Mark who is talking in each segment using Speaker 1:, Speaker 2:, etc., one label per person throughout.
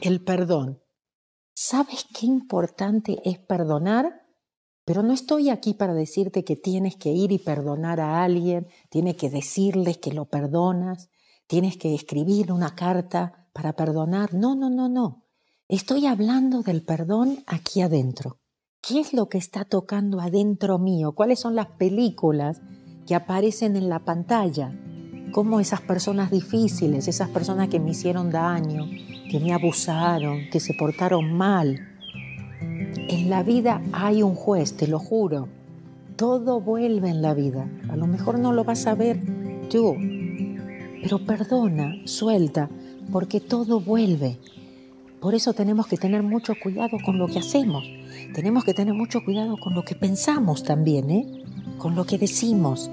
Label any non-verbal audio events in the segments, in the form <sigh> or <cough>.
Speaker 1: el perdón. ¿Sabes qué importante es perdonar? Pero no estoy aquí para decirte que tienes que ir y perdonar a alguien, tienes que decirles que lo perdonas, tienes que escribir una carta para perdonar. No, no, no, no. Estoy hablando del perdón aquí adentro. ¿Qué es lo que está tocando adentro mío? ¿Cuáles son las películas que aparecen en la pantalla? ¿Cómo esas personas difíciles, esas personas que me hicieron daño, que me abusaron, que se portaron mal. En la vida hay un juez, te lo juro. Todo vuelve en la vida. A lo mejor no lo vas a ver tú, pero perdona, suelta, porque todo vuelve. Por eso tenemos que tener mucho cuidado con lo que hacemos. Tenemos que tener mucho cuidado con lo que pensamos también, ¿eh? con lo que decimos.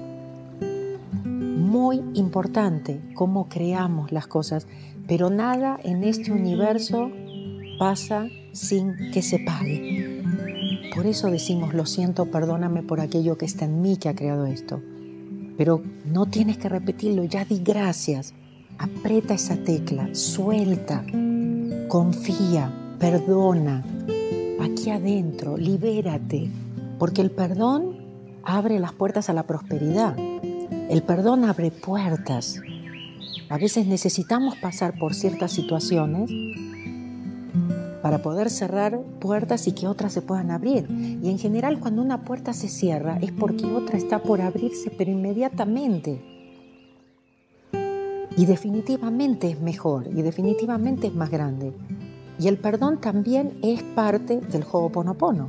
Speaker 1: Muy importante cómo creamos las cosas, pero nada en este universo pasa sin que se pague. Por eso decimos, lo siento, perdóname por aquello que está en mí que ha creado esto. Pero no tienes que repetirlo, ya di gracias. Aprieta esa tecla, suelta, confía, perdona. Aquí adentro, libérate, porque el perdón abre las puertas a la prosperidad. El perdón abre puertas. A veces necesitamos pasar por ciertas situaciones para poder cerrar puertas y que otras se puedan abrir. Y en general cuando una puerta se cierra es porque otra está por abrirse, pero inmediatamente. Y definitivamente es mejor y definitivamente es más grande. Y el perdón también es parte del Ho'oponopono.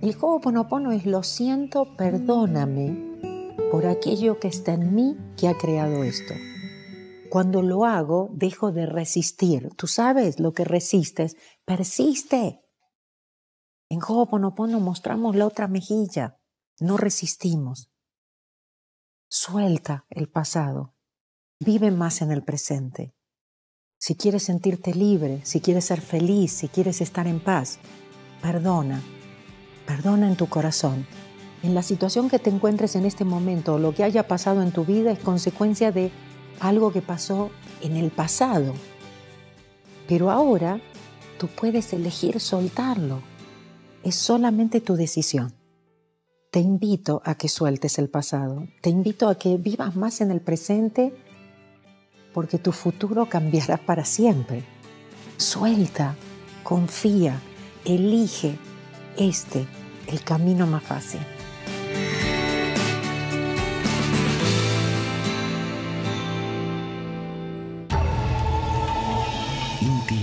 Speaker 1: El Ho'oponopono es lo siento, perdóname por aquello que está en mí que ha creado esto. Cuando lo hago, dejo de resistir. Tú sabes lo que resistes, persiste. En Ho'oponopono mostramos la otra mejilla, no resistimos. Suelta el pasado, vive más en el presente. Si quieres sentirte libre, si quieres ser feliz, si quieres estar en paz, perdona, perdona en tu corazón. En la situación que te encuentres en este momento, lo que haya pasado en tu vida es consecuencia de algo que pasó en el pasado. Pero ahora tú puedes elegir soltarlo. Es solamente tu decisión. Te invito a que sueltes el pasado. Te invito a que vivas más en el presente porque tu futuro cambiará <laughs> para siempre. Suelta, confía, elige este, el camino más fácil.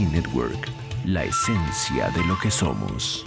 Speaker 2: Network, la esencia de lo que somos.